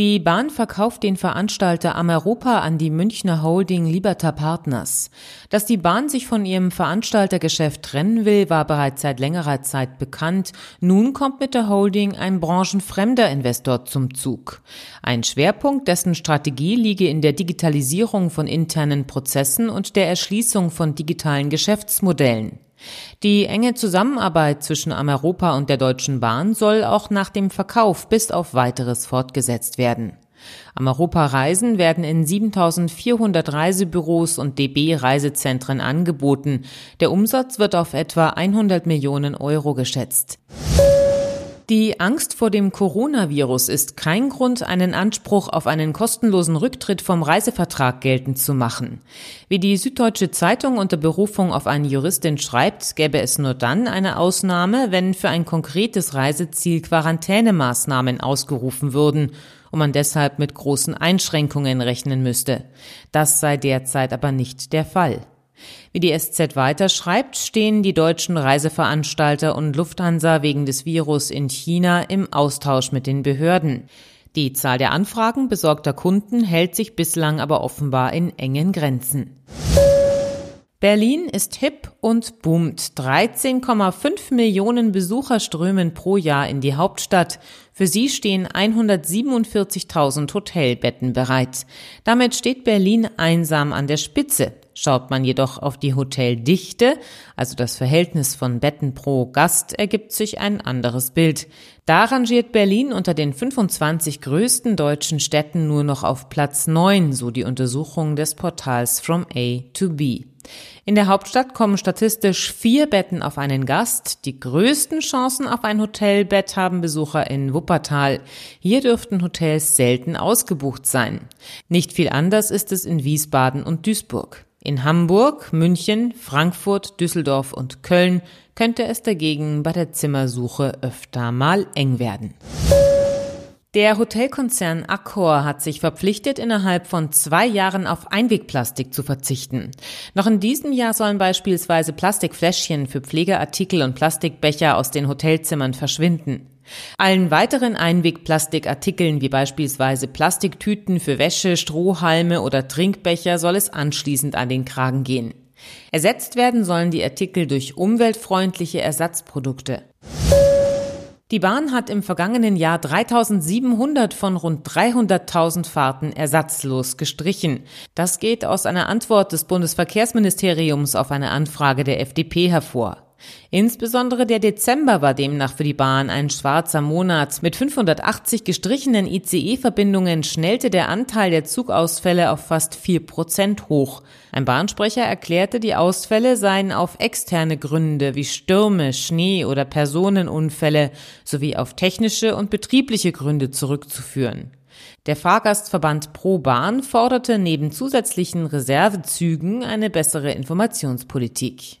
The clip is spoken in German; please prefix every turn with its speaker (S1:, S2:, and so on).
S1: Die Bahn verkauft den Veranstalter Ameropa an die Münchner Holding Liberta Partners. Dass die Bahn sich von ihrem Veranstaltergeschäft trennen will, war bereits seit längerer Zeit bekannt. Nun kommt mit der Holding ein branchenfremder Investor zum Zug. Ein Schwerpunkt dessen Strategie liege in der Digitalisierung von internen Prozessen und der Erschließung von digitalen Geschäftsmodellen. Die enge Zusammenarbeit zwischen Ameropa und der Deutschen Bahn soll auch nach dem Verkauf bis auf weiteres fortgesetzt werden. Ameropa Reisen werden in 7400 Reisebüros und DB Reisezentren angeboten. Der Umsatz wird auf etwa 100 Millionen Euro geschätzt. Die Angst vor dem Coronavirus ist kein Grund, einen Anspruch auf einen kostenlosen Rücktritt vom Reisevertrag geltend zu machen. Wie die Süddeutsche Zeitung unter Berufung auf eine Juristin schreibt, gäbe es nur dann eine Ausnahme, wenn für ein konkretes Reiseziel Quarantänemaßnahmen ausgerufen würden und man deshalb mit großen Einschränkungen rechnen müsste. Das sei derzeit aber nicht der Fall. Wie die SZ weiterschreibt, stehen die deutschen Reiseveranstalter und Lufthansa wegen des Virus in China im Austausch mit den Behörden. Die Zahl der Anfragen besorgter Kunden hält sich bislang aber offenbar in engen Grenzen. Berlin ist hip und boomt. 13,5 Millionen Besucher strömen pro Jahr in die Hauptstadt. Für sie stehen 147.000 Hotelbetten bereit. Damit steht Berlin einsam an der Spitze. Schaut man jedoch auf die Hoteldichte, also das Verhältnis von Betten pro Gast, ergibt sich ein anderes Bild. Da rangiert Berlin unter den 25 größten deutschen Städten nur noch auf Platz 9, so die Untersuchung des Portals From A to B. In der Hauptstadt kommen statistisch vier Betten auf einen Gast. Die größten Chancen auf ein Hotelbett haben Besucher in Wuppertal. Hier dürften Hotels selten ausgebucht sein. Nicht viel anders ist es in Wiesbaden und Duisburg. In Hamburg, München, Frankfurt, Düsseldorf und Köln könnte es dagegen bei der Zimmersuche öfter mal eng werden. Der Hotelkonzern Accor hat sich verpflichtet, innerhalb von zwei Jahren auf Einwegplastik zu verzichten. Noch in diesem Jahr sollen beispielsweise Plastikfläschchen für Pflegeartikel und Plastikbecher aus den Hotelzimmern verschwinden. Allen weiteren Einwegplastikartikeln wie beispielsweise Plastiktüten für Wäsche, Strohhalme oder Trinkbecher soll es anschließend an den Kragen gehen. Ersetzt werden sollen die Artikel durch umweltfreundliche Ersatzprodukte. Die Bahn hat im vergangenen Jahr 3700 von rund 300.000 Fahrten ersatzlos gestrichen. Das geht aus einer Antwort des Bundesverkehrsministeriums auf eine Anfrage der FDP hervor. Insbesondere der Dezember war demnach für die Bahn ein schwarzer Monat. Mit 580 gestrichenen ICE-Verbindungen schnellte der Anteil der Zugausfälle auf fast vier Prozent hoch. Ein Bahnsprecher erklärte, die Ausfälle seien auf externe Gründe wie Stürme, Schnee oder Personenunfälle sowie auf technische und betriebliche Gründe zurückzuführen. Der Fahrgastverband Pro Bahn forderte neben zusätzlichen Reservezügen eine bessere Informationspolitik.